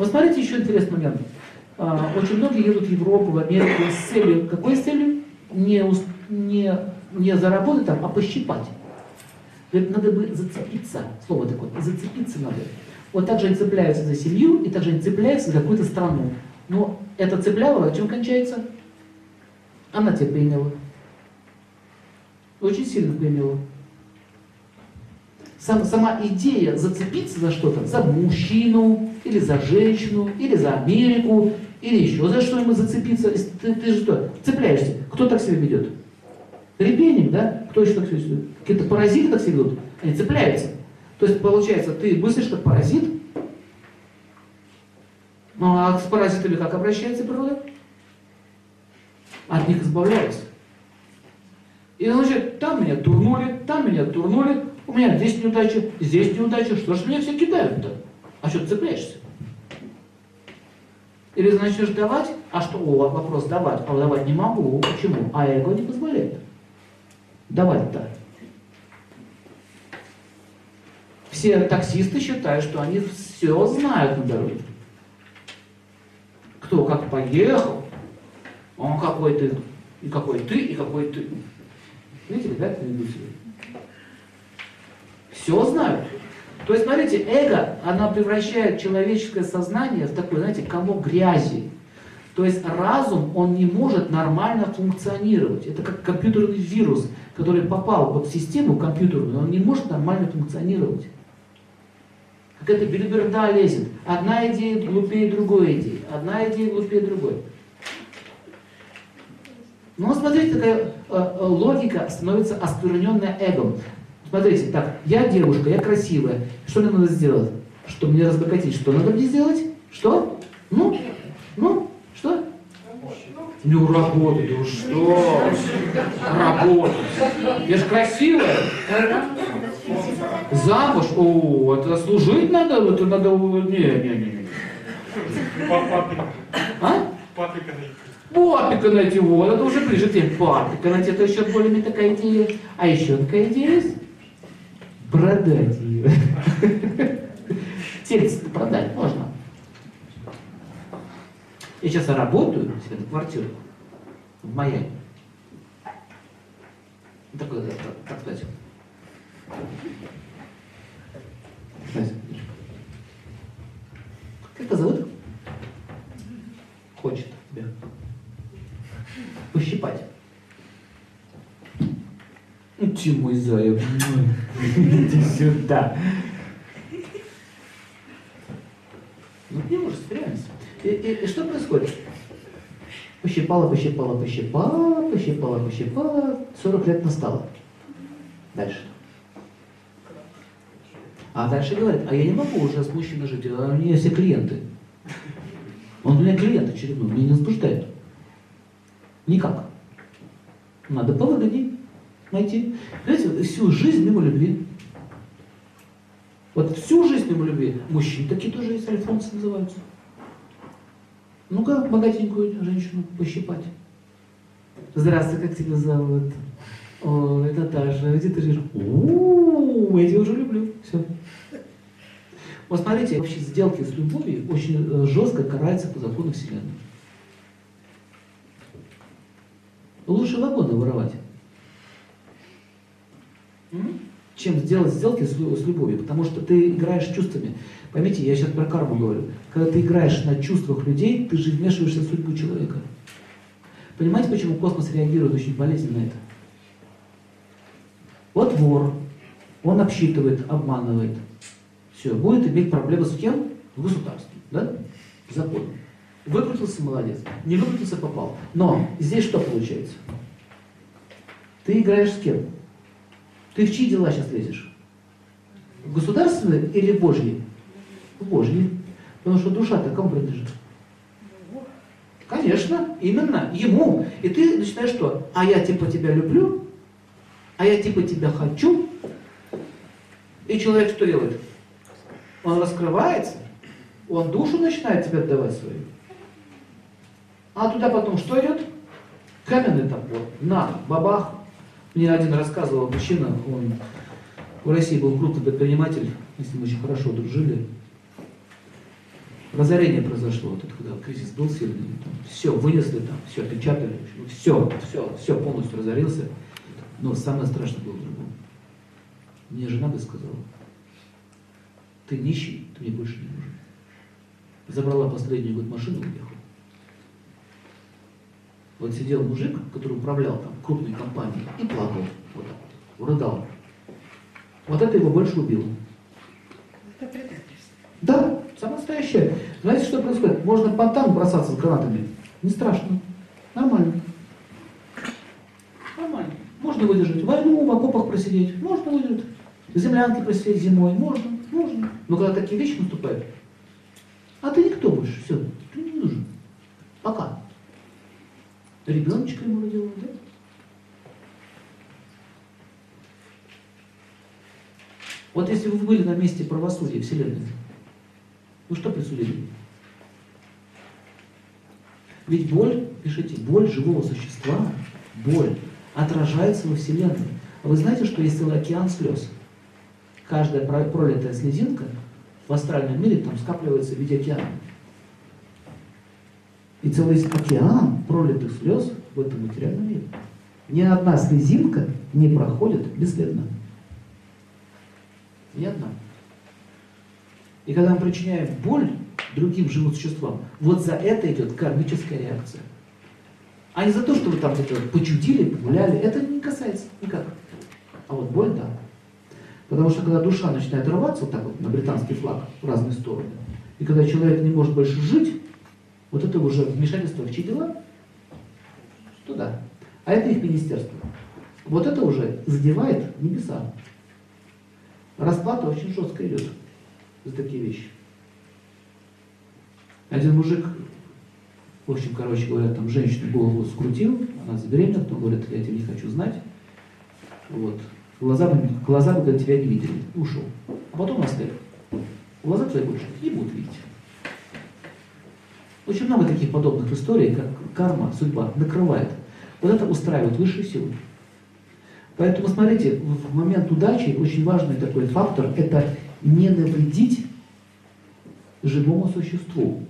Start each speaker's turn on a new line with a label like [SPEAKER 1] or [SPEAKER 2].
[SPEAKER 1] Вот смотрите еще интересный момент. А, очень многие едут в Европу, в Америку с целью, какой с целью? Не, не, не заработать там, а пощипать. Надо бы зацепиться, слово такое, зацепиться надо. Вот так же они цепляются за семью, и так же они цепляются за какую-то страну. Но это цеплялово, чем кончается? Она тебя поимела. Очень сильно поимела. Сам, сама идея зацепиться за что-то, за мужчину, или за женщину, или за Америку, или еще за что-нибудь зацепиться. Ты, ты же что, цепляешься. Кто так себя ведет? Репейник, да? Кто еще так себя ведет? Какие-то паразиты так себя ведут. Они цепляются. То есть, получается, ты мыслишь как паразит, ну а с паразитами как обращается природа? От них избавляются. И значит, там меня турнули, там меня турнули, у меня здесь неудача, здесь неудача, что ж меня все кидают-то? А что ты цепляешься? Или начнешь давать, а что, о, вопрос давать, а давать не могу, почему? А эго не позволяет. Давать-то. Все таксисты считают, что они все знают на дороге. Кто как поехал, он какой ты, и какой ты, и какой ты. Видите, ведут себя. Все знают. То есть, смотрите, эго, она превращает человеческое сознание в такой, знаете, комок грязи. То есть разум, он не может нормально функционировать. Это как компьютерный вирус, который попал под систему компьютерную, он не может нормально функционировать. Какая-то белиберда лезет. Одна идея глупее другой идеи. Одна идея глупее другой. Но ну, смотрите, такая э, э, логика становится оскверненная эгом. Смотрите, так, я девушка, я красивая. Что мне надо сделать? Чтобы мне разбогатеть, что надо мне сделать? Что? Ну? Ну? Что? Ну, работать, ну что? Работать. Я же красивая. Замуж? О, это служить надо? Это надо... Не, не, не. не. А? Папика найти. Папика найти, вот, это уже ближе к теме. Папика найти, это еще более такая идея. А еще такая идея есть? Продать ее. Тельце продать можно. Я сейчас работаю себе на квартиру в Майами. Такой, так, так сказать. Как это зовут? Хочет тебя пощипать. Ты мой заяц. Иди сюда. Ну, не может, реальность. И, и, что происходит? Пощипала, пощипала, пощипала, пощипала, пощипала. 40 лет настало. Дальше. А дальше говорит, а я не могу уже с мужчиной жить, а у меня все клиенты. Он у меня клиент очередной, меня не возбуждает. Никак. Надо повыгоднее найти. Знаете, всю жизнь мимо любви. Вот всю жизнь мимо любви. Мужчины такие тоже есть, альфонсы называются. Ну-ка, богатенькую женщину пощипать. Здравствуй, как тебя зовут? О, это Таша, где ты живешь? У, я тебя уже люблю. Все. Вот смотрите, вообще сделки с любовью очень э, жестко караются по закону Вселенной. Лучше вагоны воровать, чем сделать сделки с, с любовью, потому что ты играешь чувствами. Поймите, я сейчас про карму говорю. Когда ты играешь на чувствах людей, ты же вмешиваешься в судьбу человека. Понимаете, почему космос реагирует очень болезненно на это? Вот вор, он обсчитывает, обманывает. Все, будет иметь проблемы с кем? В государстве, да? Закон. Выкрутился, молодец. Не выкрутился, попал. Но здесь что получается? Ты играешь с кем? Ты в чьи дела сейчас лезешь? Государственные или Божьи? Божьи. Потому что душа-то кому принадлежит? Конечно, именно ему. И ты начинаешь что? А я типа тебя люблю, а я типа тебя хочу. И человек что делает? Он раскрывается, он душу начинает тебе отдавать свою. А туда потом что идет? Каменный топор. На, бабах. Мне один рассказывал мужчина, он в России был крупный предприниматель, мы с ним очень хорошо дружили. разорение произошло, вот это, когда кризис был сильный, там, все, вынесли там, все, печатали, все, все, все, полностью разорился. Но самое страшное было в другом. Мне жена бы сказала, ты нищий, ты мне больше не нужен. Забрала последнюю год машину и уехала. Вот сидел мужик, который управлял там крупной компанией, и плакал вот так вот, рыдал. Вот это его больше убило.
[SPEAKER 2] Это.
[SPEAKER 1] Да, самое настоящее. Знаете, что происходит? Можно по танк бросаться с гранатами. Не страшно. Нормально. Нормально. Можно выдержать войну, в окопах просидеть. Можно выдержать. В землянке просидеть зимой. Можно. Можно. Но когда такие вещи наступают, а ты никто больше. Все. Ты не нужен. Пока. Ребеночка ему родила, да? Вот если вы были на месте правосудия Вселенной, вы что присудили? Ведь боль, пишите, боль живого существа, боль отражается во Вселенной. А вы знаете, что есть целый океан слез? Каждая пролитая слезинка в астральном мире там скапливается в виде океана. И целый океан пролитых слез в этом материальном мире. Ни одна слезинка не проходит бесследно. Одна. И когда мы причиняем боль другим живым существам, вот за это идет кармическая реакция. А не за то, что вы там где-то почудили, погуляли, это не касается никак. А вот боль, да. Потому что когда душа начинает рваться вот так вот на британский флаг в разные стороны, и когда человек не может больше жить, вот это уже вмешательство в чьи дела? Туда. А это их министерство. Вот это уже задевает небеса. Расплата очень жестко идет за такие вещи. Один мужик, в общем, короче говоря, там женщину голову скрутил, она забеременела, потом говорит, я тебя не хочу знать. Вот. Глаза, бы, глаза бы тебя не видели. Ушел. А потом оставил. Глаза твои больше не будут видеть. Очень много таких подобных историй, как карма, судьба накрывает. Вот это устраивает высшие силы. Поэтому, смотрите, в момент удачи очень важный такой фактор – это не навредить живому существу.